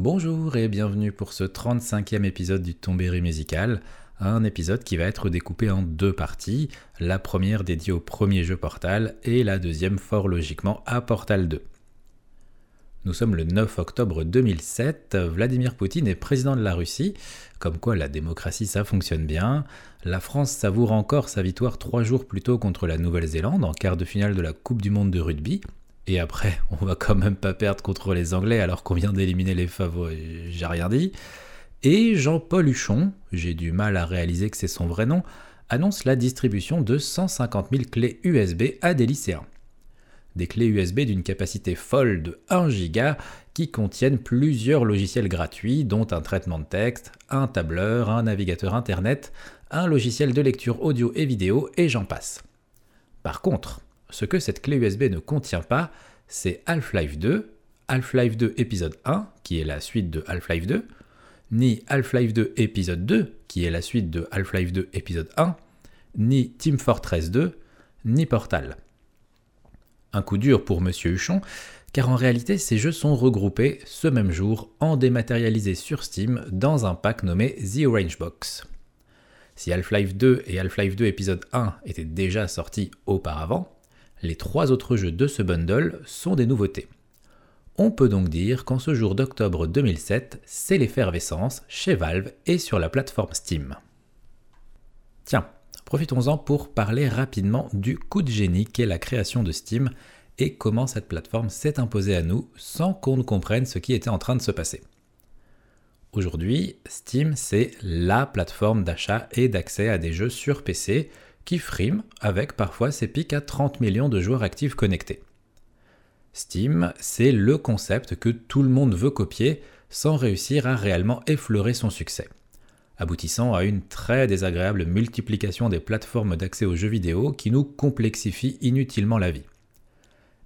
Bonjour et bienvenue pour ce 35e épisode du Tombéry musical, un épisode qui va être découpé en deux parties, la première dédiée au premier jeu Portal et la deuxième fort logiquement à Portal 2. Nous sommes le 9 octobre 2007, Vladimir Poutine est président de la Russie, comme quoi la démocratie ça fonctionne bien, la France savoure encore sa victoire trois jours plus tôt contre la Nouvelle-Zélande en quart de finale de la Coupe du Monde de rugby, et après, on va quand même pas perdre contre les Anglais alors qu'on vient d'éliminer les favoris, j'ai rien dit. Et Jean-Paul Huchon, j'ai du mal à réaliser que c'est son vrai nom, annonce la distribution de 150 000 clés USB à des lycéens. Des clés USB d'une capacité folle de 1 Go qui contiennent plusieurs logiciels gratuits, dont un traitement de texte, un tableur, un navigateur internet, un logiciel de lecture audio et vidéo, et j'en passe. Par contre, ce que cette clé USB ne contient pas, c'est Half-Life 2, Half-Life 2 épisode 1, qui est la suite de Half-Life 2, ni Half-Life 2 épisode 2, qui est la suite de Half-Life 2 épisode 1, ni Team Fortress 2, ni Portal. Un coup dur pour Monsieur Huchon, car en réalité ces jeux sont regroupés ce même jour en dématérialisé sur Steam dans un pack nommé The Orange Box. Si Half-Life 2 et Half-Life 2 épisode 1 étaient déjà sortis auparavant, les trois autres jeux de ce bundle sont des nouveautés. On peut donc dire qu'en ce jour d'octobre 2007, c'est l'effervescence chez Valve et sur la plateforme Steam. Tiens, profitons-en pour parler rapidement du coup de génie qu'est la création de Steam et comment cette plateforme s'est imposée à nous sans qu'on ne comprenne ce qui était en train de se passer. Aujourd'hui, Steam, c'est LA plateforme d'achat et d'accès à des jeux sur PC qui frime avec parfois ses pics à 30 millions de joueurs actifs connectés. Steam, c'est le concept que tout le monde veut copier sans réussir à réellement effleurer son succès, aboutissant à une très désagréable multiplication des plateformes d'accès aux jeux vidéo qui nous complexifient inutilement la vie.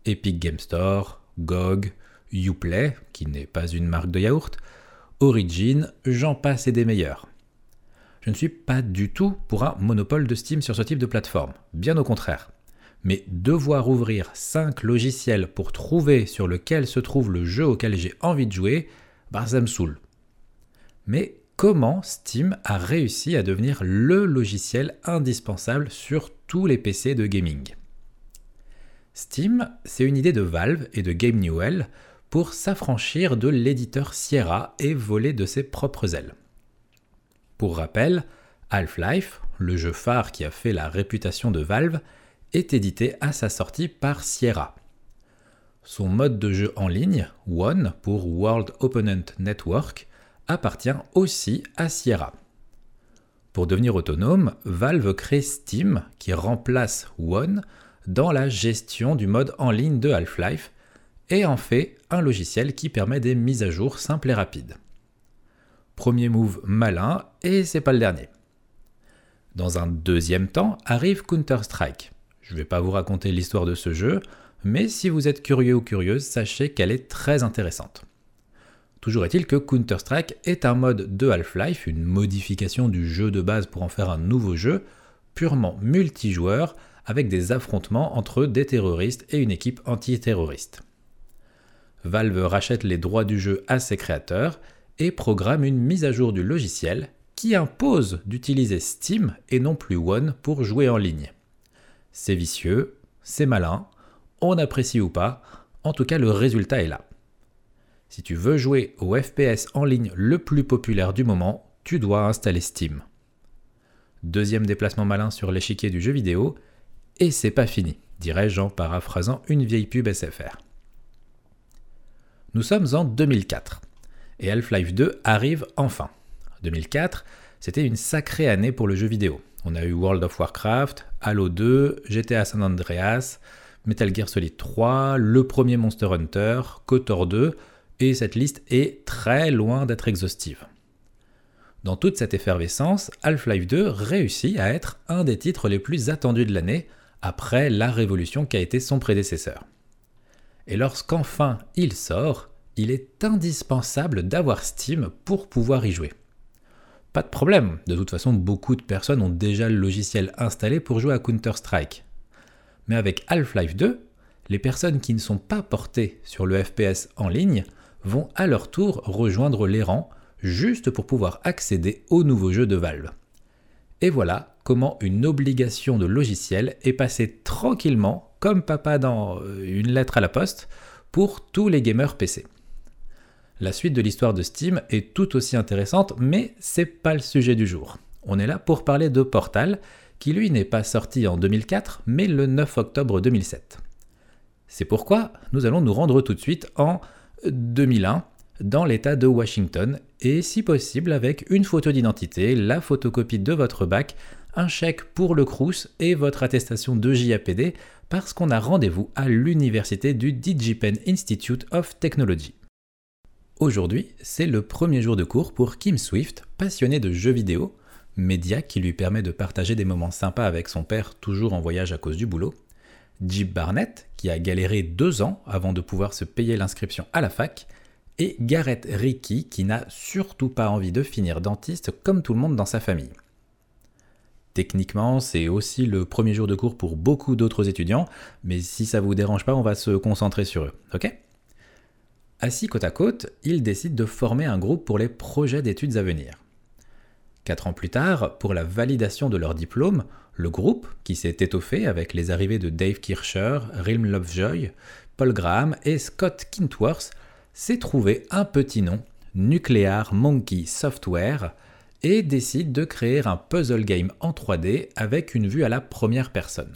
Epic Game Store, GOG, Uplay, qui n'est pas une marque de yaourt, Origin, j'en passe et des meilleurs. Je ne suis pas du tout pour un monopole de Steam sur ce type de plateforme, bien au contraire. Mais devoir ouvrir 5 logiciels pour trouver sur lequel se trouve le jeu auquel j'ai envie de jouer, bah ça me saoule. Mais comment Steam a réussi à devenir le logiciel indispensable sur tous les PC de gaming? Steam, c'est une idée de Valve et de Game Newell pour s'affranchir de l'éditeur Sierra et voler de ses propres ailes. Pour rappel, Half-Life, le jeu phare qui a fait la réputation de Valve, est édité à sa sortie par Sierra. Son mode de jeu en ligne, One pour World Opponent Network, appartient aussi à Sierra. Pour devenir autonome, Valve crée Steam qui remplace One dans la gestion du mode en ligne de Half-Life et en fait un logiciel qui permet des mises à jour simples et rapides. Premier move malin, et c'est pas le dernier. Dans un deuxième temps arrive Counter-Strike. Je ne vais pas vous raconter l'histoire de ce jeu, mais si vous êtes curieux ou curieuse, sachez qu'elle est très intéressante. Toujours est-il que Counter-Strike est un mode de Half-Life, une modification du jeu de base pour en faire un nouveau jeu, purement multijoueur, avec des affrontements entre des terroristes et une équipe antiterroriste. Valve rachète les droits du jeu à ses créateurs et programme une mise à jour du logiciel qui impose d'utiliser Steam et non plus One pour jouer en ligne. C'est vicieux, c'est malin, on apprécie ou pas, en tout cas le résultat est là. Si tu veux jouer au FPS en ligne le plus populaire du moment, tu dois installer Steam. Deuxième déplacement malin sur l'échiquier du jeu vidéo, et c'est pas fini, dirais-je en paraphrasant une vieille pub SFR. Nous sommes en 2004 et Half-Life 2 arrive enfin. 2004, c'était une sacrée année pour le jeu vidéo. On a eu World of Warcraft, Halo 2, GTA San Andreas, Metal Gear Solid 3, le premier Monster Hunter, KOTOR 2, et cette liste est très loin d'être exhaustive. Dans toute cette effervescence, Half-Life 2 réussit à être un des titres les plus attendus de l'année, après la révolution qu'a été son prédécesseur. Et lorsqu'enfin il sort, il est indispensable d'avoir Steam pour pouvoir y jouer. Pas de problème, de toute façon beaucoup de personnes ont déjà le logiciel installé pour jouer à Counter-Strike. Mais avec Half-Life 2, les personnes qui ne sont pas portées sur le FPS en ligne vont à leur tour rejoindre les rangs juste pour pouvoir accéder au nouveau jeu de Valve. Et voilà comment une obligation de logiciel est passée tranquillement, comme papa dans euh, une lettre à la poste, pour tous les gamers PC. La suite de l'histoire de Steam est tout aussi intéressante, mais c'est pas le sujet du jour. On est là pour parler de Portal, qui lui n'est pas sorti en 2004, mais le 9 octobre 2007. C'est pourquoi nous allons nous rendre tout de suite en 2001 dans l'État de Washington et si possible avec une photo d'identité, la photocopie de votre bac, un chèque pour le Crous et votre attestation de JAPD parce qu'on a rendez-vous à l'université du DigiPen Institute of Technology. Aujourd'hui, c'est le premier jour de cours pour Kim Swift, passionné de jeux vidéo, média qui lui permet de partager des moments sympas avec son père toujours en voyage à cause du boulot, Jib Barnett, qui a galéré deux ans avant de pouvoir se payer l'inscription à la fac, et Gareth Ricky, qui n'a surtout pas envie de finir dentiste comme tout le monde dans sa famille. Techniquement, c'est aussi le premier jour de cours pour beaucoup d'autres étudiants, mais si ça vous dérange pas, on va se concentrer sur eux, ok? Assis côte à côte, ils décident de former un groupe pour les projets d'études à venir. Quatre ans plus tard, pour la validation de leur diplôme, le groupe, qui s'est étoffé avec les arrivées de Dave Kircher, Rilm Lovejoy, Paul Graham et Scott Kintworth, s'est trouvé un petit nom, Nuclear Monkey Software, et décide de créer un puzzle game en 3D avec une vue à la première personne.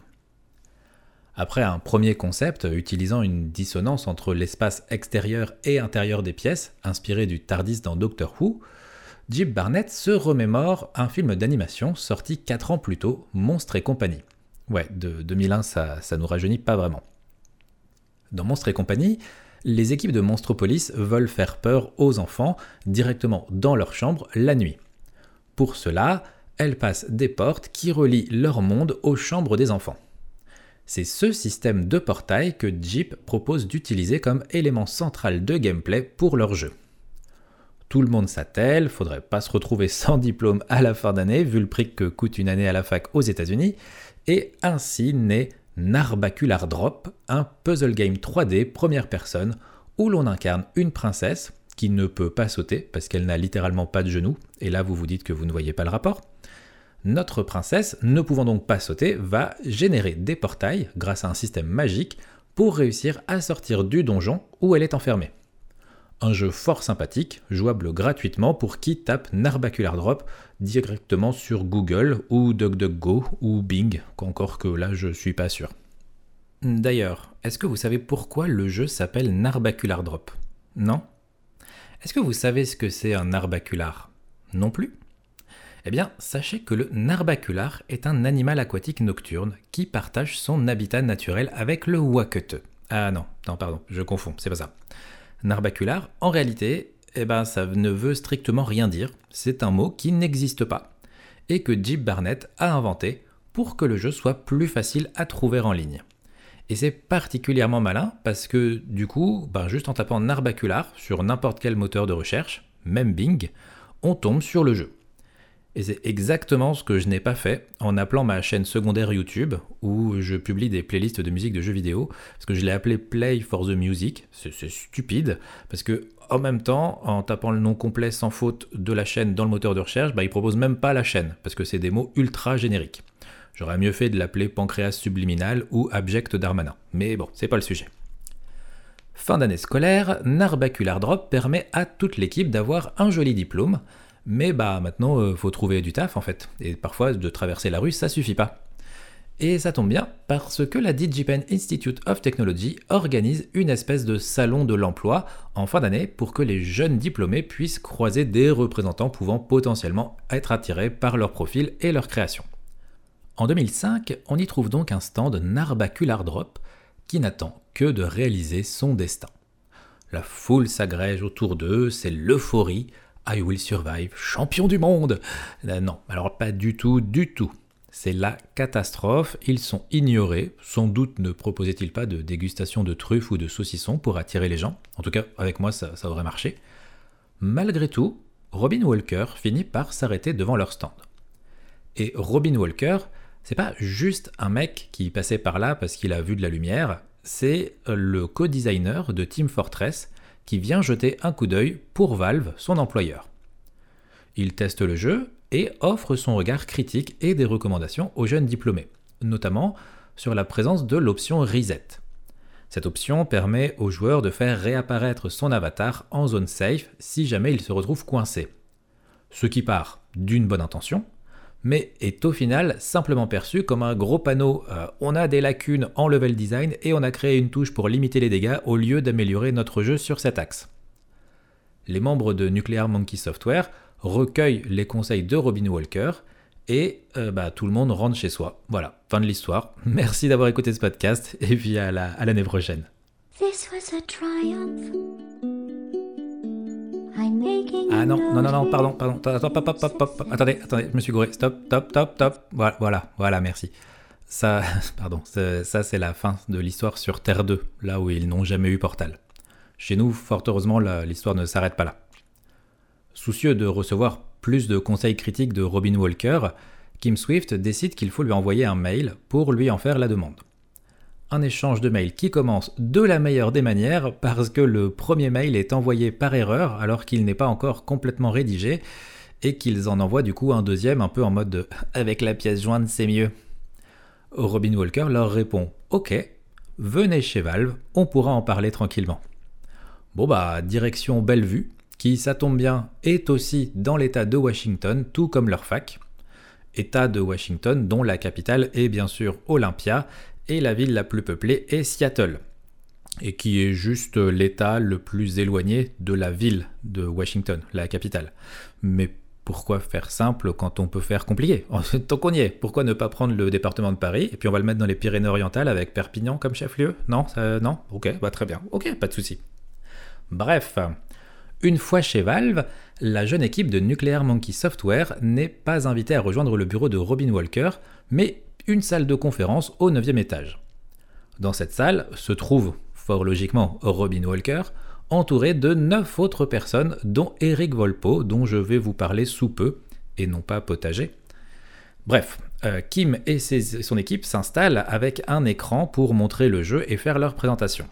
Après un premier concept utilisant une dissonance entre l'espace extérieur et intérieur des pièces, inspiré du TARDIS dans Doctor Who, Jim Barnett se remémore un film d'animation sorti 4 ans plus tôt, Monstre et compagnie. Ouais, de 2001, ça, ça nous rajeunit pas vraiment. Dans Monstre et compagnie, les équipes de Monstropolis veulent faire peur aux enfants directement dans leur chambre la nuit. Pour cela, elles passent des portes qui relient leur monde aux chambres des enfants. C'est ce système de portail que Jeep propose d'utiliser comme élément central de gameplay pour leur jeu. Tout le monde s'attelle, faudrait pas se retrouver sans diplôme à la fin d'année, vu le prix que coûte une année à la fac aux États-Unis, et ainsi naît Narbacular Drop, un puzzle game 3D première personne où l'on incarne une princesse qui ne peut pas sauter parce qu'elle n'a littéralement pas de genoux, et là vous vous dites que vous ne voyez pas le rapport. Notre princesse, ne pouvant donc pas sauter, va générer des portails grâce à un système magique pour réussir à sortir du donjon où elle est enfermée. Un jeu fort sympathique, jouable gratuitement pour qui tape Narbacular Drop directement sur Google ou DuckDuckGo ou Bing, encore que là je suis pas sûr. D'ailleurs, est-ce que vous savez pourquoi le jeu s'appelle Narbacular Drop? Non? Est-ce que vous savez ce que c'est un narbacular? Non plus? Eh bien, sachez que le narbacular est un animal aquatique nocturne qui partage son habitat naturel avec le wakete. Ah non, non pardon, je confonds, c'est pas ça narbacular, en réalité, eh ben, ça ne veut strictement rien dire. C'est un mot qui n'existe pas et que Jeep Barnett a inventé pour que le jeu soit plus facile à trouver en ligne. Et c'est particulièrement malin parce que du coup, ben, juste en tapant narbacular sur n'importe quel moteur de recherche, même Bing, on tombe sur le jeu. Et c'est exactement ce que je n'ai pas fait en appelant ma chaîne secondaire YouTube, où je publie des playlists de musique de jeux vidéo, parce que je l'ai appelé Play for the Music. C'est stupide, parce que en même temps, en tapant le nom complet sans faute de la chaîne dans le moteur de recherche, bah, il propose même pas la chaîne, parce que c'est des mots ultra génériques. J'aurais mieux fait de l'appeler Pancréas Subliminal ou Abject Darmanin. Mais bon, c'est pas le sujet. Fin d'année scolaire, Narbacular Drop permet à toute l'équipe d'avoir un joli diplôme, mais bah maintenant, euh, faut trouver du taf en fait. Et parfois, de traverser la rue, ça suffit pas. Et ça tombe bien parce que la DigiPen Institute of Technology organise une espèce de salon de l'emploi en fin d'année pour que les jeunes diplômés puissent croiser des représentants pouvant potentiellement être attirés par leur profil et leur création. En 2005, on y trouve donc un stand Narbacular Drop qui n'attend que de réaliser son destin. La foule s'agrège autour d'eux, c'est l'euphorie, I Will Survive, champion du monde euh, Non, alors pas du tout, du tout. C'est la catastrophe, ils sont ignorés, sans doute ne proposaient-ils pas de dégustation de truffes ou de saucissons pour attirer les gens, en tout cas avec moi ça, ça aurait marché. Malgré tout, Robin Walker finit par s'arrêter devant leur stand. Et Robin Walker, c'est pas juste un mec qui passait par là parce qu'il a vu de la lumière, c'est le co-designer de Team Fortress qui vient jeter un coup d'œil pour Valve, son employeur. Il teste le jeu et offre son regard critique et des recommandations aux jeunes diplômés, notamment sur la présence de l'option Reset. Cette option permet au joueur de faire réapparaître son avatar en zone safe si jamais il se retrouve coincé. Ce qui part d'une bonne intention, mais est au final simplement perçu comme un gros panneau euh, on a des lacunes en level design et on a créé une touche pour limiter les dégâts au lieu d'améliorer notre jeu sur cet axe. Les membres de Nuclear Monkey Software recueillent les conseils de Robin Walker et euh, bah, tout le monde rentre chez soi. Voilà, fin de l'histoire. Merci d'avoir écouté ce podcast et puis à l'année prochaine. Ah non, non, non, non, pardon, pardon, attendez, attendez, je me suis gouré, stop, stop, stop, stop, voilà, voilà, voilà merci. Ça, pardon, ça c'est la fin de l'histoire sur Terre 2, là où ils n'ont jamais eu Portal. Chez nous, fort heureusement, l'histoire ne s'arrête pas là. Soucieux de recevoir plus de conseils critiques de Robin Walker, Kim Swift décide qu'il faut lui envoyer un mail pour lui en faire la demande. Un échange de mails qui commence de la meilleure des manières parce que le premier mail est envoyé par erreur alors qu'il n'est pas encore complètement rédigé et qu'ils en envoient du coup un deuxième un peu en mode de avec la pièce jointe c'est mieux. Robin Walker leur répond Ok, venez chez Valve, on pourra en parler tranquillement. Bon bah direction Bellevue, qui, ça tombe bien, est aussi dans l'État de Washington, tout comme leur fac. État de Washington dont la capitale est bien sûr Olympia et la ville la plus peuplée est Seattle, et qui est juste l'État le plus éloigné de la ville de Washington, la capitale. Mais pourquoi faire simple quand on peut faire compliqué? Tant qu'on y est, pourquoi ne pas prendre le département de Paris et puis on va le mettre dans les Pyrénées-Orientales avec Perpignan comme chef-lieu? Non Non? Ok, bah très bien. Ok, pas de souci. Bref, une fois chez Valve, la jeune équipe de Nuclear Monkey Software n'est pas invitée à rejoindre le bureau de Robin Walker, mais une salle de conférence au 9e étage. Dans cette salle se trouve, fort logiquement, Robin Walker, entouré de 9 autres personnes, dont Eric Volpo, dont je vais vous parler sous peu, et non pas potager. Bref, euh, Kim et son équipe s'installent avec un écran pour montrer le jeu et faire leur présentation.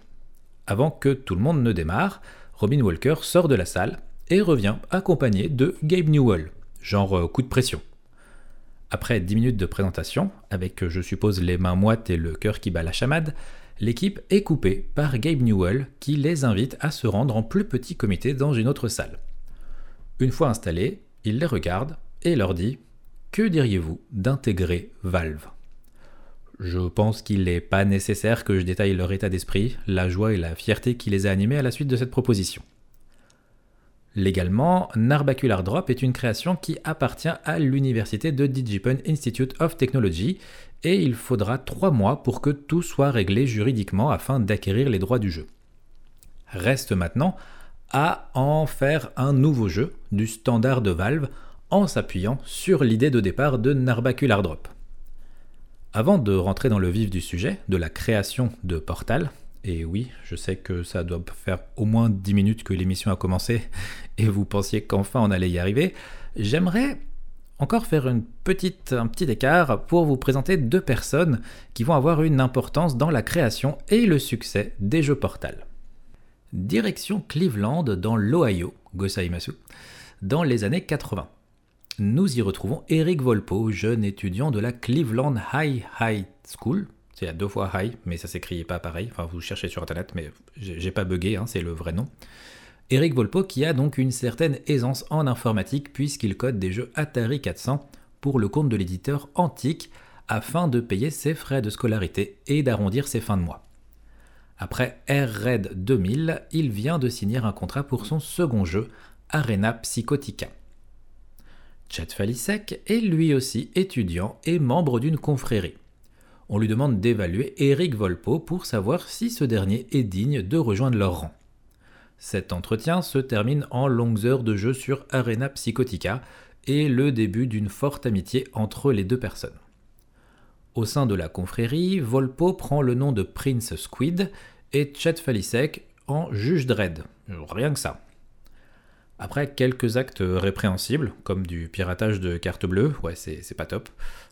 Avant que tout le monde ne démarre, Robin Walker sort de la salle et revient accompagné de Gabe Newell, genre euh, coup de pression. Après 10 minutes de présentation, avec je suppose les mains moites et le cœur qui bat la chamade, l'équipe est coupée par Gabe Newell qui les invite à se rendre en plus petit comité dans une autre salle. Une fois installés, il les regarde et leur dit Que diriez-vous d'intégrer Valve? Je pense qu'il n'est pas nécessaire que je détaille leur état d'esprit, la joie et la fierté qui les a animés à la suite de cette proposition. Légalement, Narbacular Drop est une création qui appartient à l'université de DigiPen Institute of Technology et il faudra trois mois pour que tout soit réglé juridiquement afin d'acquérir les droits du jeu. Reste maintenant à en faire un nouveau jeu du standard de Valve en s'appuyant sur l'idée de départ de Narbacular Drop. Avant de rentrer dans le vif du sujet, de la création de Portal, et oui, je sais que ça doit faire au moins 10 minutes que l'émission a commencé et vous pensiez qu'enfin on allait y arriver, j'aimerais encore faire un petit écart pour vous présenter deux personnes qui vont avoir une importance dans la création et le succès des jeux Portal. Direction Cleveland dans l'Ohio, Gosaimasu, dans les années 80 nous y retrouvons Eric Volpo, jeune étudiant de la Cleveland High High School. C'est à deux fois high, mais ça s'écrit pas pareil. Enfin, vous cherchez sur internet, mais j'ai pas bugué, hein, c'est le vrai nom. Eric Volpo qui a donc une certaine aisance en informatique puisqu'il code des jeux Atari 400 pour le compte de l'éditeur Antique afin de payer ses frais de scolarité et d'arrondir ses fins de mois. Après Air Red 2000, il vient de signer un contrat pour son second jeu, Arena Psychotica. Chet Falisek est lui aussi étudiant et membre d'une confrérie. On lui demande d'évaluer Eric Volpo pour savoir si ce dernier est digne de rejoindre leur rang. Cet entretien se termine en longues heures de jeu sur Arena Psychotica et le début d'une forte amitié entre les deux personnes. Au sein de la confrérie, Volpo prend le nom de Prince Squid et Chet Falisek en juge Dredd. Rien que ça. Après quelques actes répréhensibles, comme du piratage de cartes bleues, ouais, c'est pas top,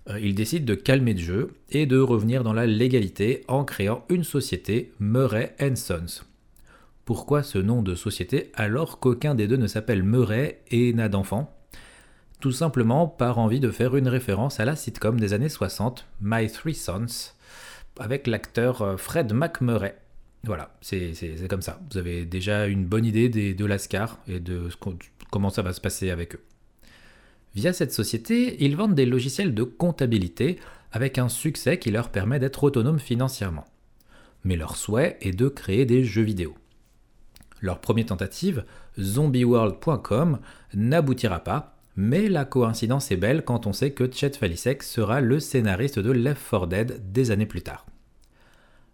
euh, il décide de calmer le jeu et de revenir dans la légalité en créant une société, Murray Sons. Pourquoi ce nom de société alors qu'aucun des deux ne s'appelle Murray et n'a d'enfant? Tout simplement par envie de faire une référence à la sitcom des années 60, My Three Sons, avec l'acteur euh, Fred McMurray. Voilà, c'est comme ça. Vous avez déjà une bonne idée de l'ASCAR et de comment ça va se passer avec eux. Via cette société, ils vendent des logiciels de comptabilité avec un succès qui leur permet d'être autonomes financièrement. Mais leur souhait est de créer des jeux vidéo. Leur première tentative, zombieworld.com, n'aboutira pas, mais la coïncidence est belle quand on sait que Chet Falisek sera le scénariste de Left 4 Dead des années plus tard.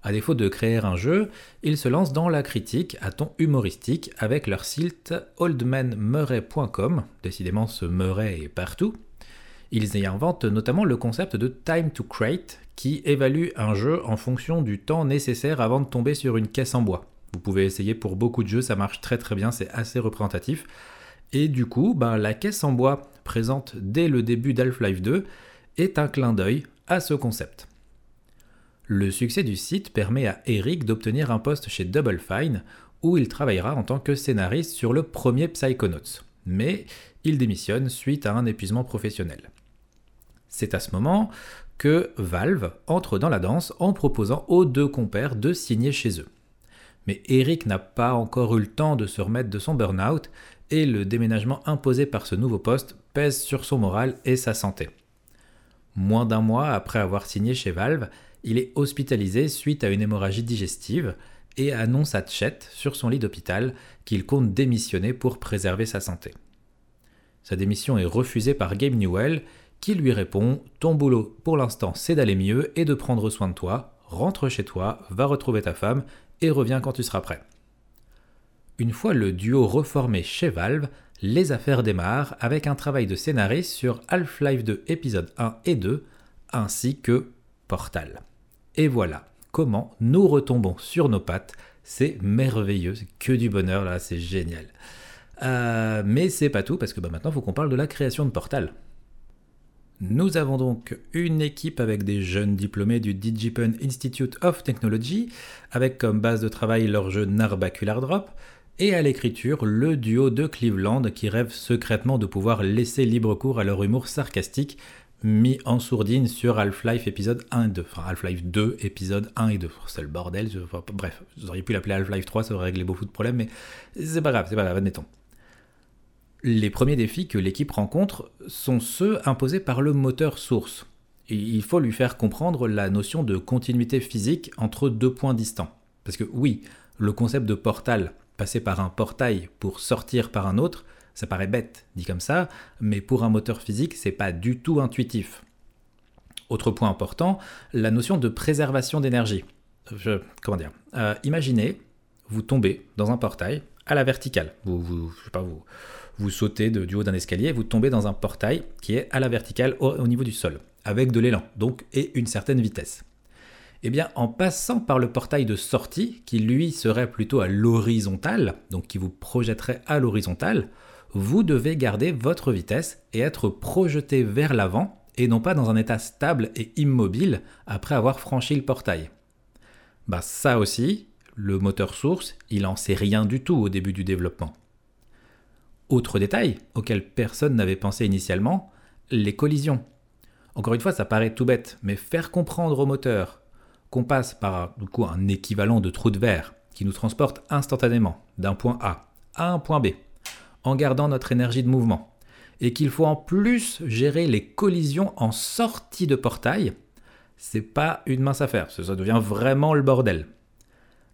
À défaut de créer un jeu, ils se lancent dans la critique à ton humoristique avec leur site oldmanmurray.com, décidément ce Murray est partout. Ils y inventent notamment le concept de time to create qui évalue un jeu en fonction du temps nécessaire avant de tomber sur une caisse en bois. Vous pouvez essayer pour beaucoup de jeux, ça marche très très bien, c'est assez représentatif. Et du coup, ben, la caisse en bois présente dès le début d'Half-Life 2 est un clin d'œil à ce concept. Le succès du site permet à Eric d'obtenir un poste chez Double Fine, où il travaillera en tant que scénariste sur le premier Psychonauts. Mais il démissionne suite à un épuisement professionnel. C'est à ce moment que Valve entre dans la danse en proposant aux deux compères de signer chez eux. Mais Eric n'a pas encore eu le temps de se remettre de son burn-out et le déménagement imposé par ce nouveau poste pèse sur son moral et sa santé. Moins d'un mois après avoir signé chez Valve, il est hospitalisé suite à une hémorragie digestive et annonce à Chet sur son lit d'hôpital qu'il compte démissionner pour préserver sa santé. Sa démission est refusée par Gabe Newell qui lui répond Ton boulot pour l'instant c'est d'aller mieux et de prendre soin de toi, rentre chez toi, va retrouver ta femme et reviens quand tu seras prêt. Une fois le duo reformé chez Valve, les affaires démarrent avec un travail de scénariste sur Half-Life 2 épisode 1 et 2 ainsi que Portal. Et voilà comment nous retombons sur nos pattes. C'est merveilleux, que du bonheur là, c'est génial. Euh, mais c'est pas tout parce que bah, maintenant il faut qu'on parle de la création de Portal. Nous avons donc une équipe avec des jeunes diplômés du DigiPen Institute of Technology, avec comme base de travail leur jeu Narbacular Drop, et à l'écriture le duo de Cleveland qui rêve secrètement de pouvoir laisser libre cours à leur humour sarcastique mis en sourdine sur Half-Life épisode 1 et 2. Enfin, Half-Life 2 épisode 1 et 2. C'est le bordel. bref, vous auriez pu l'appeler Half-Life 3, ça aurait réglé beaucoup de problèmes, mais c'est pas grave, c'est pas grave, admettons. Les premiers défis que l'équipe rencontre sont ceux imposés par le moteur source. il faut lui faire comprendre la notion de continuité physique entre deux points distants. Parce que oui, le concept de portal, passer par un portail pour sortir par un autre, ça paraît bête dit comme ça, mais pour un moteur physique, c'est pas du tout intuitif. Autre point important, la notion de préservation d'énergie. comment dire euh, Imaginez, vous tombez dans un portail à la verticale. Vous, je sais pas, vous, vous sautez du haut d'un escalier, vous tombez dans un portail qui est à la verticale au, niveau du sol, avec de l'élan, donc et une certaine vitesse. Eh bien, en passant par le portail de sortie, qui lui serait plutôt à l'horizontale, donc qui vous projetterait à l'horizontale, vous devez garder votre vitesse et être projeté vers l'avant et non pas dans un état stable et immobile après avoir franchi le portail. Bah ça aussi, le moteur source, il en sait rien du tout au début du développement. Autre détail auquel personne n'avait pensé initialement, les collisions. Encore une fois, ça paraît tout bête, mais faire comprendre au moteur qu'on passe par un équivalent de trou de verre qui nous transporte instantanément d'un point A à un point B en gardant notre énergie de mouvement. Et qu'il faut en plus gérer les collisions en sortie de portail, c'est pas une mince affaire, ça devient vraiment le bordel.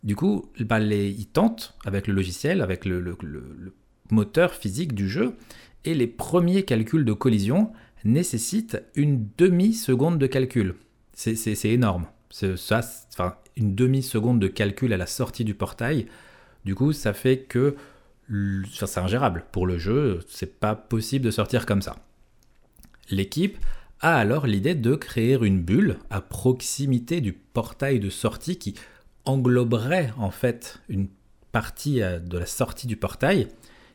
Du coup, bah, les, ils tentent avec le logiciel, avec le, moteur physique du jeu, et les premiers calculs de collision nécessitent une demi-seconde de calcul. C'est énorme. Ça, une demi-seconde de calcul à la sortie du portail, du coup, ça fait que c'est ingérable. Pour le jeu, c'est pas possible de sortir comme ça. L'équipe a alors l'idée de créer une bulle à proximité du portail de sortie qui engloberait en fait une partie euh, de la sortie du portail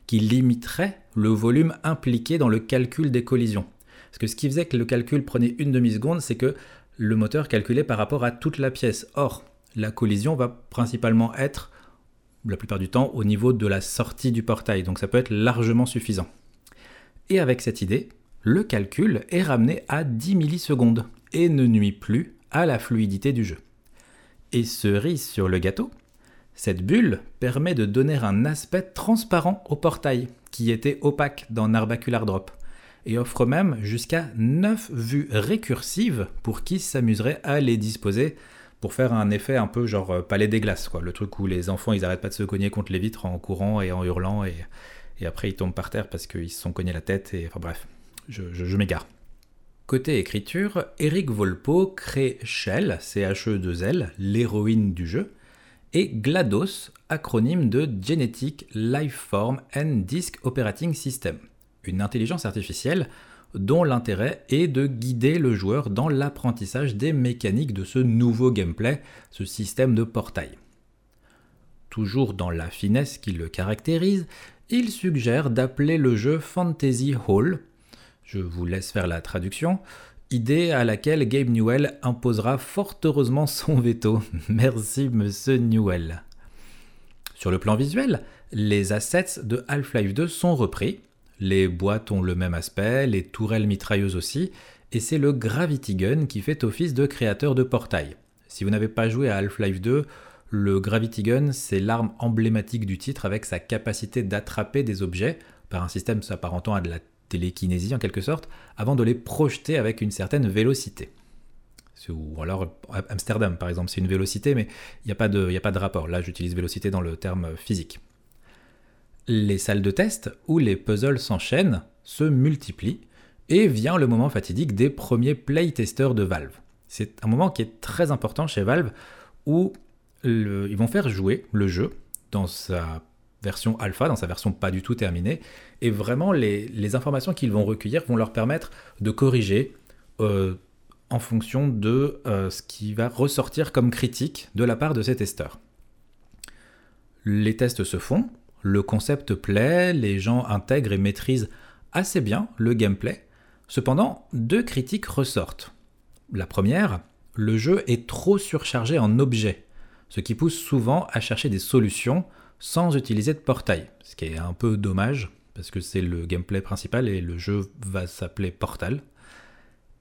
qui limiterait le volume impliqué dans le calcul des collisions. Parce que ce qui faisait que le calcul prenait une demi-seconde, c'est que le moteur calculait par rapport à toute la pièce. Or, la collision va principalement être la plupart du temps au niveau de la sortie du portail, donc ça peut être largement suffisant. Et avec cette idée, le calcul est ramené à 10 millisecondes et ne nuit plus à la fluidité du jeu. Et cerise sur le gâteau, cette bulle permet de donner un aspect transparent au portail, qui était opaque dans Narbacular Drop, et offre même jusqu'à 9 vues récursives pour qui s'amuserait à les disposer pour faire un effet un peu genre euh, palais des glaces, quoi. Le truc où les enfants ils arrêtent pas de se cogner contre les vitres en courant et en hurlant et, après ils tombent par terre parce qu'ils se sont cognés la tête et enfin bref, je, m'égare. Côté écriture, Eric Volpo crée Shell, C-H-E-2-L, l'héroïne du jeu, et GLaDOS, acronyme de Genetic Lifeform and Disk Operating System, une intelligence artificielle dont l'intérêt est de guider le joueur dans l'apprentissage des mécaniques de ce nouveau gameplay, ce système de portail. Toujours dans la finesse qui le caractérise, il suggère d'appeler le jeu Fantasy Hall, je vous laisse faire la traduction, idée à laquelle Gabe Newell imposera fort heureusement son veto. Merci monsieur Newell. Sur le plan visuel, les assets de Half-Life 2 sont repris, les boîtes ont le même aspect, les tourelles mitrailleuses aussi, et c'est le Gravity Gun qui fait office de créateur de portail. Si vous n'avez pas joué à Half-Life 2, le Gravity Gun, c'est l'arme emblématique du titre avec sa capacité d'attraper des objets par un système s'apparentant à de la télékinésie en quelque sorte, avant de les projeter avec une certaine vélocité. Ou alors Amsterdam par exemple, c'est une vélocité, mais il n'y a, a pas de rapport. Là, j'utilise vélocité dans le terme physique les salles de test où les puzzles s'enchaînent se multiplient et vient le moment fatidique des premiers playtesters de Valve. C'est un moment qui est très important chez Valve où ils vont faire jouer le jeu dans sa version alpha, dans sa version pas du tout terminée, et vraiment les, informations qu'ils vont recueillir vont leur permettre de corriger euh, en fonction de euh, ce qui va ressortir comme critique de la part de ces testeurs. Les tests se font, le concept plaît, les gens intègrent et maîtrisent assez bien le gameplay. Cependant, deux critiques ressortent. La première, le jeu est trop surchargé en objets, ce qui pousse souvent à chercher des solutions sans utiliser de portail, ce qui est un peu dommage, parce que c'est le gameplay principal et le jeu va s'appeler Portal.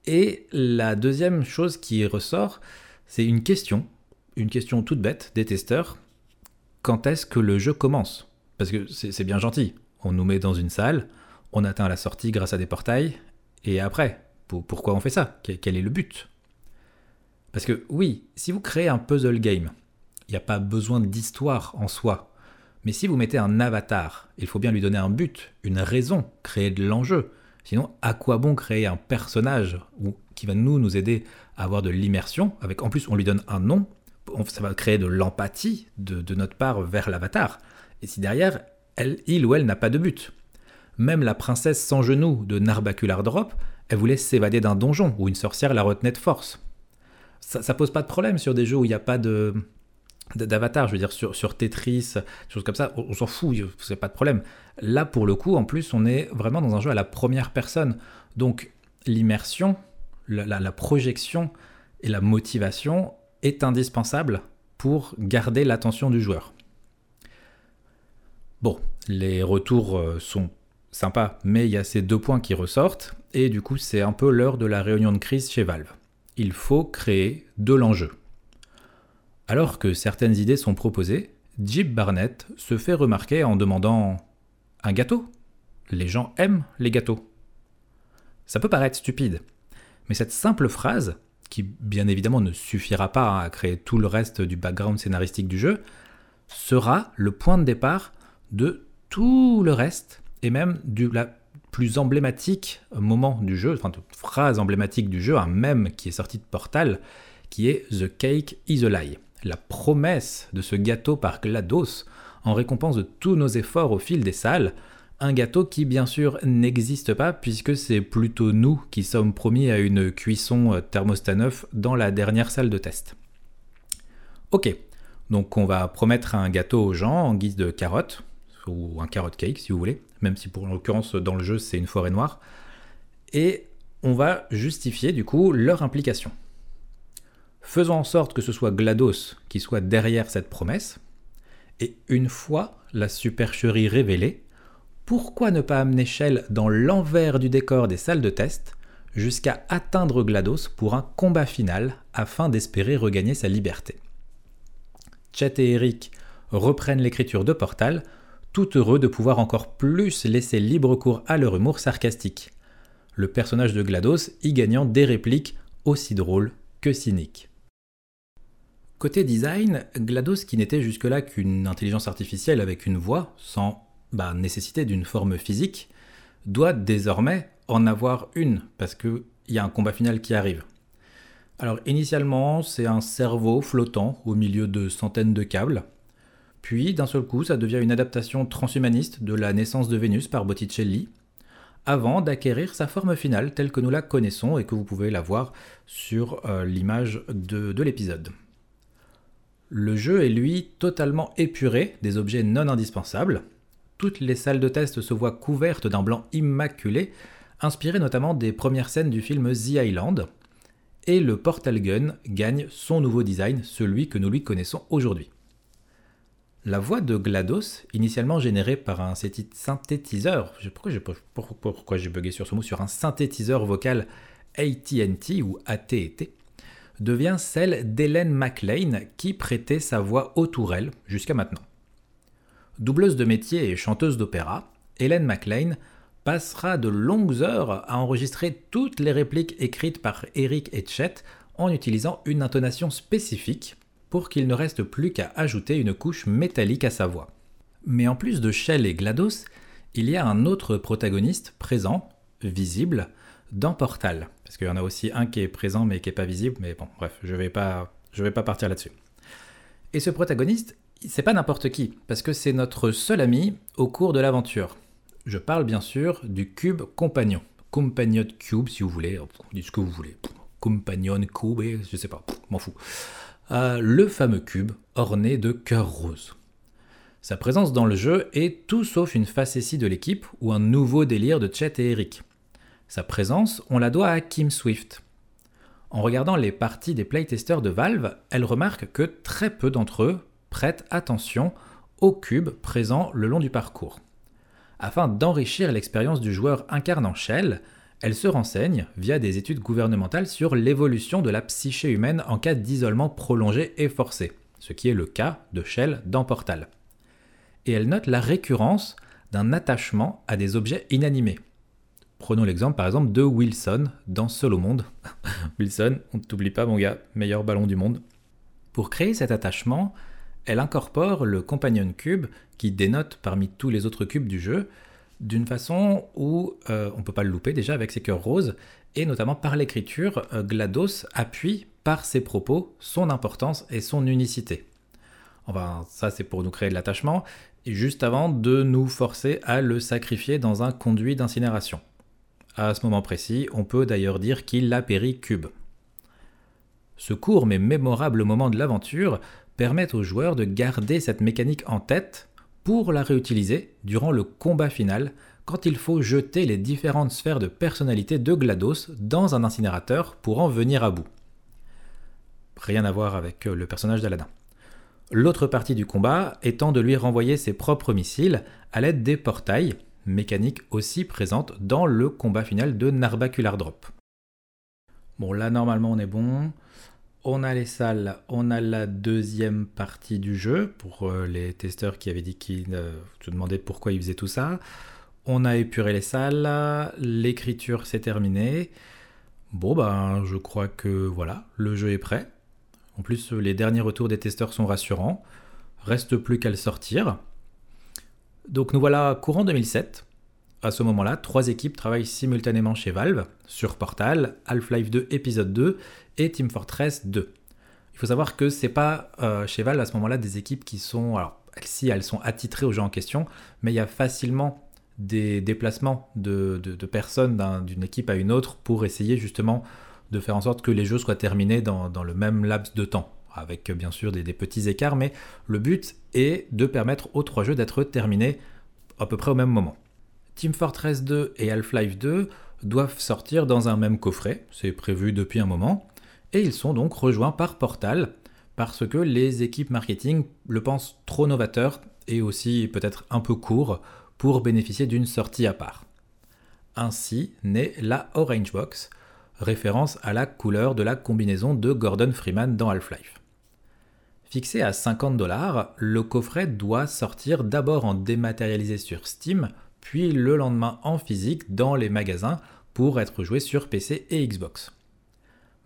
Et la deuxième chose qui ressort, c'est une question, une question toute bête des testeurs. Quand est-ce que le jeu commence? Parce que c'est bien gentil. On nous met dans une salle, on atteint la sortie grâce à des portails, et après, pourquoi on fait ça? Quel est le but? Parce que oui, si vous créez un puzzle game, il n'y a pas besoin d'histoire en soi. Mais si vous mettez un avatar, il faut bien lui donner un but, une raison, créer de l'enjeu. Sinon, à quoi bon créer un personnage qui va nous nous aider à avoir de l'immersion avec en plus on lui donne un nom, ça va créer de l'empathie de, de, notre part vers l'avatar et si derrière, elle, il ou elle n'a pas de but. Même la princesse sans genoux de Narbacular Drop, elle voulait s'évader d'un donjon où une sorcière la retenait de force. Ça, ça pose pas de problème sur des jeux où il n'y a pas de d'avatar, je veux dire sur, sur Tetris, choses comme ça, on, s'en fout, c'est pas de problème. Là pour le coup, en plus, on est vraiment dans un jeu à la première personne, donc l'immersion, la projection et la motivation est indispensable pour garder l'attention du joueur. Bon, les retours euh, sont sympas, mais il y a ces deux points qui ressortent, et du coup c'est un peu l'heure de la réunion de crise chez Valve. Il faut créer de l'enjeu. Alors que certaines idées sont proposées, Jeep Barnett se fait remarquer en demandant un gâteau? Les gens aiment les gâteaux. Ça peut paraître stupide, mais cette simple phrase, qui bien évidemment ne suffira pas à créer tout le reste du background scénaristique du jeu, sera le point de départ de tout le reste, et même du la plus emblématique moment du jeu, enfin, phrase emblématique du jeu, un mème qui est sorti de Portal, qui est The Cake is a Lie. La promesse de ce gâteau par GLaDOS en récompense de tous nos efforts au fil des salles, un gâteau qui bien sûr n'existe pas puisque c'est plutôt nous qui sommes promis à une cuisson euh, thermostat neuf dans la dernière salle de test. Ok, donc on va promettre un gâteau aux gens en guise de carotte, ou un carrot cake si vous voulez, même si pour l'occurrence dans le jeu c'est une forêt noire. Et on va justifier du coup leur implication. Faisons en sorte que ce soit GLaDOS qui soit derrière cette promesse, Et une fois la supercherie révélée, pourquoi ne pas amener Shell dans l'envers du décor des salles de test jusqu'à atteindre GLaDOS pour un combat final afin d'espérer regagner sa liberté? Chet et Eric reprennent l'écriture de Portal, heureux de pouvoir encore plus laisser libre cours à leur humour sarcastique. Le personnage de GLaDOS y gagnant des répliques aussi drôles que cyniques. Côté design, GLaDOS, qui n'était jusque-là qu'une intelligence artificielle avec une voix, sans bah, nécessité d'une forme physique, doit désormais en avoir une, parce qu'il y a un combat final qui arrive. Alors initialement, c'est un cerveau flottant au milieu de centaines de câbles, puis d'un seul coup, ça devient une adaptation transhumaniste de la naissance de Vénus par Botticelli, avant d'acquérir sa forme finale telle que nous la connaissons et que vous pouvez la voir sur euh, l'image de l'épisode. Le jeu est lui totalement épuré des objets non indispensables, toutes les salles de test se voient couvertes d'un blanc immaculé, inspiré notamment des premières scènes du film The Island, et le Portal Gun gagne son nouveau design, celui que nous lui connaissons aujourd'hui. La voix de GLaDOS, initialement générée par un synthétiseur, pourquoi j'ai, bugué sur ce mot, sur un synthétiseur vocal AT&T ou AT&T, devient celle d'Hélène McLean qui prêtait sa voix aux tourelles jusqu'à maintenant. Doubleuse de métier et chanteuse d'opéra, Hélène McLean passera de longues heures à enregistrer toutes les répliques écrites par Eric et Chet en utilisant une intonation spécifique pour qu'il ne reste plus qu'à ajouter une couche métallique à sa voix. Mais en plus de Shell et GLaDOS, il y a un autre protagoniste présent, visible, dans Portal. Parce qu'il y en a aussi un qui est présent mais qui n'est pas visible, mais bon, bref, je ne vais, pas, je vais pas partir là-dessus. Et ce protagoniste, c'est pas n'importe qui, parce que c'est notre seul ami au cours de l'aventure. Je parle bien sûr du cube compagnon. Compagnon cube, si vous voulez, dites ce que vous voulez. Compagnon cube, je sais pas, m'en fous. Le fameux cube orné de cœurs roses. Sa présence dans le jeu est tout sauf une facétie de l'équipe ou un nouveau délire de Chet et Eric. Sa présence, on la doit à Kim Swift. En regardant les parties des playtesters de Valve, elle remarque que très peu d'entre eux prête attention aux cubes présents le long du parcours. Afin d'enrichir l'expérience du joueur incarnant Shell, elle se renseigne via des études gouvernementales sur l'évolution de la psyché humaine en cas d'isolement prolongé et forcé, ce qui est le cas de Shell dans Portal. Et elle note la récurrence d'un attachement à des objets inanimés. Prenons l'exemple par exemple de Wilson dans Seul au monde. Wilson, on ne t'oublie pas mon gars, meilleur ballon du monde. Pour créer cet attachement, elle incorpore le Companion Cube, qui dénote parmi tous les autres cubes du jeu, d'une façon où euh, on ne peut pas le louper déjà avec ses cœurs roses, et notamment par l'écriture, euh, GLaDOS appuie par ses propos son importance et son unicité. Enfin, ça c'est pour nous créer de l'attachement, et juste avant de nous forcer à le sacrifier dans un conduit d'incinération. À ce moment précis, on peut d'ailleurs dire qu'il a péri cube. Ce court mais mémorable moment de l'aventure permettent aux joueurs de garder cette mécanique en tête pour la réutiliser durant le combat final quand il faut jeter les différentes sphères de personnalité de GLaDOS dans un incinérateur pour en venir à bout. Rien à voir avec euh, le personnage d'Aladin. L'autre partie du combat étant de lui renvoyer ses propres missiles à l'aide des portails, mécanique aussi présente dans le combat final de Narbacular Drop. Bon là normalement on est bon on a les salles, on a la deuxième partie du jeu pour euh, les testeurs qui avaient dit qu'ils euh, se demandaient pourquoi ils faisaient tout ça. On a épuré les salles, l'écriture s'est terminée. Bon ben je crois que voilà, le jeu est prêt. En plus les derniers retours des testeurs sont rassurants. Reste plus qu'à le sortir. Donc nous voilà courant 2007. À ce moment-là, trois équipes travaillent simultanément chez Valve sur Portal, Half-Life 2 épisode 2 et Team Fortress 2. Il faut savoir que c'est pas euh, chez Valve à ce moment-là des équipes qui sont alors si elles sont attitrées au jeu en question, mais il y a facilement des déplacements de, personnes d'une équipe à une autre pour essayer justement de faire en sorte que les jeux soient terminés dans, le même laps de temps, avec bien sûr des, des, petits écarts, mais le but est de permettre aux trois jeux d'être terminés à peu près au même moment. Team Fortress 2 et Half-Life 2 doivent sortir dans un même coffret, c'est prévu depuis un moment, et ils sont donc rejoints par Portal, parce que les équipes marketing le pensent trop novateur et aussi peut-être un peu court pour bénéficier d'une sortie à part. Ainsi naît la Orange Box, référence à la couleur de la combinaison de Gordon Freeman dans Half-Life. Fixé à 50 dollars, le coffret doit sortir d'abord en dématérialisé sur Steam, puis le lendemain en physique dans les magasins pour être joué sur PC et Xbox.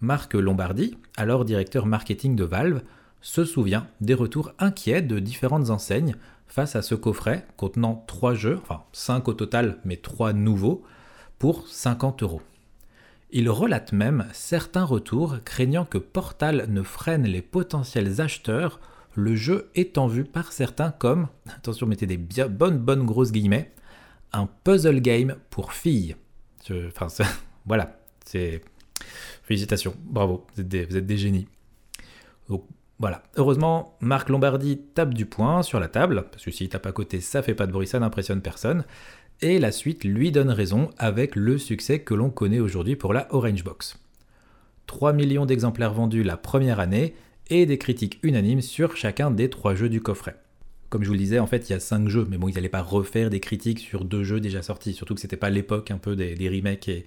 Marc Lombardi, alors directeur marketing de Valve, se souvient des retours inquiets de différentes enseignes face à ce coffret contenant 3 jeux, enfin 5 au total, mais 3 nouveaux, pour 50 euros. Il relate même certains retours craignant que Portal ne freine les potentiels acheteurs, le jeu étant vu par certains comme, attention mettez des bonnes bonnes grosses guillemets, un puzzle game pour filles. enfin, voilà, c'est Félicitations, bravo, vous êtes des, génies. Donc voilà, heureusement, Marc Lombardi tape du poing sur la table, parce que s'il tape à côté, ça fait pas de bruit, ça n'impressionne personne. Et la suite lui donne raison avec le succès que l'on connaît aujourd'hui pour la Orange Box. 3 millions d'exemplaires vendus la première année et des critiques unanimes sur chacun des trois jeux du coffret. Comme je vous le disais, en fait, il y a 5 jeux, mais bon, ils n'allaient pas refaire des critiques sur deux jeux déjà sortis, surtout que c'était pas l'époque un peu des, des remakes et,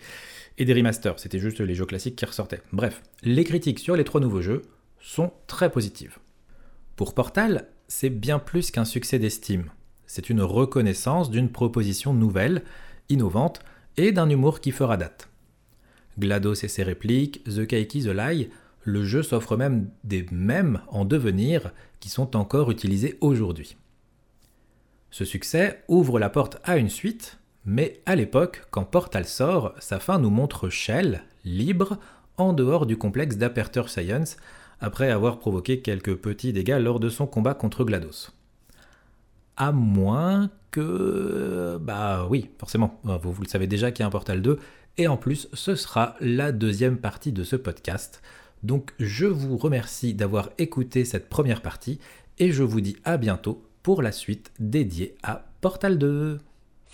et des remasters, c'était juste les jeux classiques qui ressortaient. Bref, les critiques sur les trois nouveaux jeux sont très positives. Pour Portal, c'est bien plus qu'un succès d'estime. C'est une reconnaissance d'une proposition nouvelle, innovante et d'un humour qui fera date. GLaDOS et ses répliques, The Kaiki The Lie, le jeu s'offre même des mèmes en devenir qui sont encore utilisés aujourd'hui. Ce succès ouvre la porte à une suite, mais à l'époque, quand Portal sort, sa fin nous montre Shell, libre, en dehors du complexe d'Aperture Science, après avoir provoqué quelques petits dégâts lors de son combat contre GLaDOS. À moins que... Bah oui, forcément, vous, vous le savez déjà qu'il y a un Portal 2, et en plus, ce sera la deuxième partie de ce podcast. Donc je vous remercie d'avoir écouté cette première partie, et je vous dis à bientôt pour la suite dédiée à Portal 2.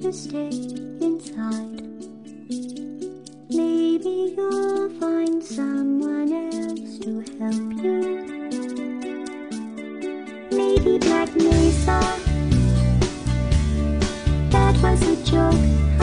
to stay inside. Maybe you'll find someone else to help you. Maybe Black Mesa. That was a joke.